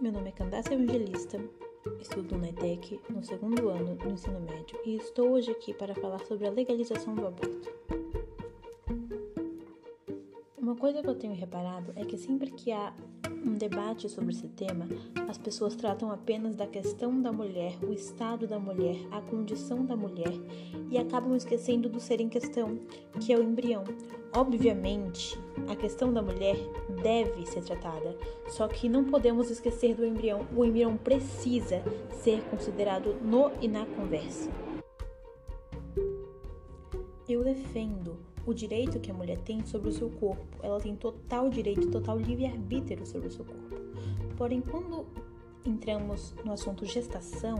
Meu nome é Candace Evangelista, estudo na ETEC no segundo ano do ensino médio e estou hoje aqui para falar sobre a legalização do aborto. Uma coisa que eu tenho reparado é que sempre que há um debate sobre esse tema, as pessoas tratam apenas da questão da mulher, o estado da mulher, a condição da mulher e acabam esquecendo do ser em questão, que é o embrião. Obviamente, a questão da mulher deve ser tratada, só que não podemos esquecer do embrião. O embrião precisa ser considerado no e na conversa. Eu defendo o direito que a mulher tem sobre o seu corpo. Ela tem total direito, total livre-arbítrio sobre o seu corpo. Porém, quando entramos no assunto gestação,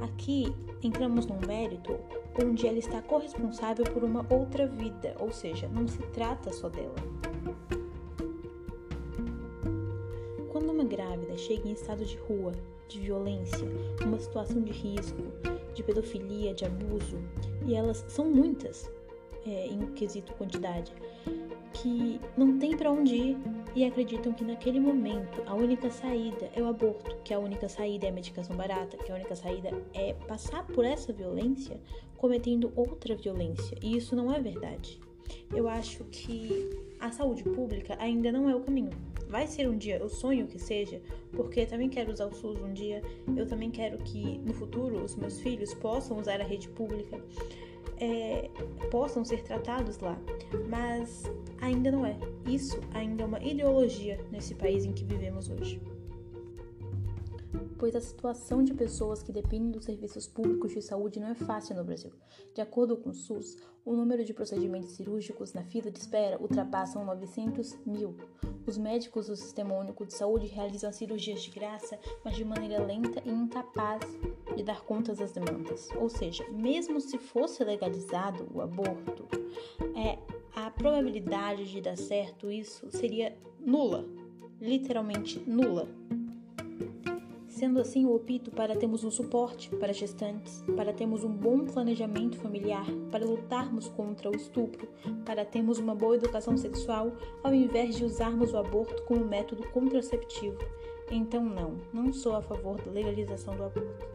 aqui entramos num mérito onde ela está corresponsável por uma outra vida, ou seja, não se trata só dela. Quando uma grávida chega em estado de rua, de violência, uma situação de risco, de pedofilia, de abuso, e elas são muitas, é, em quesito quantidade, que não tem para onde ir e acreditam que naquele momento a única saída é o aborto, que a única saída é a medicação barata, que a única saída é passar por essa violência cometendo outra violência. E isso não é verdade. Eu acho que a saúde pública ainda não é o caminho. Vai ser um dia, eu sonho que seja, porque eu também quero usar o SUS um dia, eu também quero que no futuro os meus filhos possam usar a rede pública é, possam ser tratados lá, mas ainda não é. Isso ainda é uma ideologia nesse país em que vivemos hoje pois a situação de pessoas que dependem dos serviços públicos de saúde não é fácil no Brasil. De acordo com o SUS, o número de procedimentos cirúrgicos na fila de espera ultrapassam 900 mil. Os médicos do Sistema Único de Saúde realizam cirurgias de graça, mas de maneira lenta e incapaz de dar conta das demandas. Ou seja, mesmo se fosse legalizado o aborto, é, a probabilidade de dar certo isso seria nula, literalmente nula. Sendo assim, eu opto para termos um suporte para gestantes, para termos um bom planejamento familiar, para lutarmos contra o estupro, para termos uma boa educação sexual, ao invés de usarmos o aborto como método contraceptivo. Então, não, não sou a favor da legalização do aborto.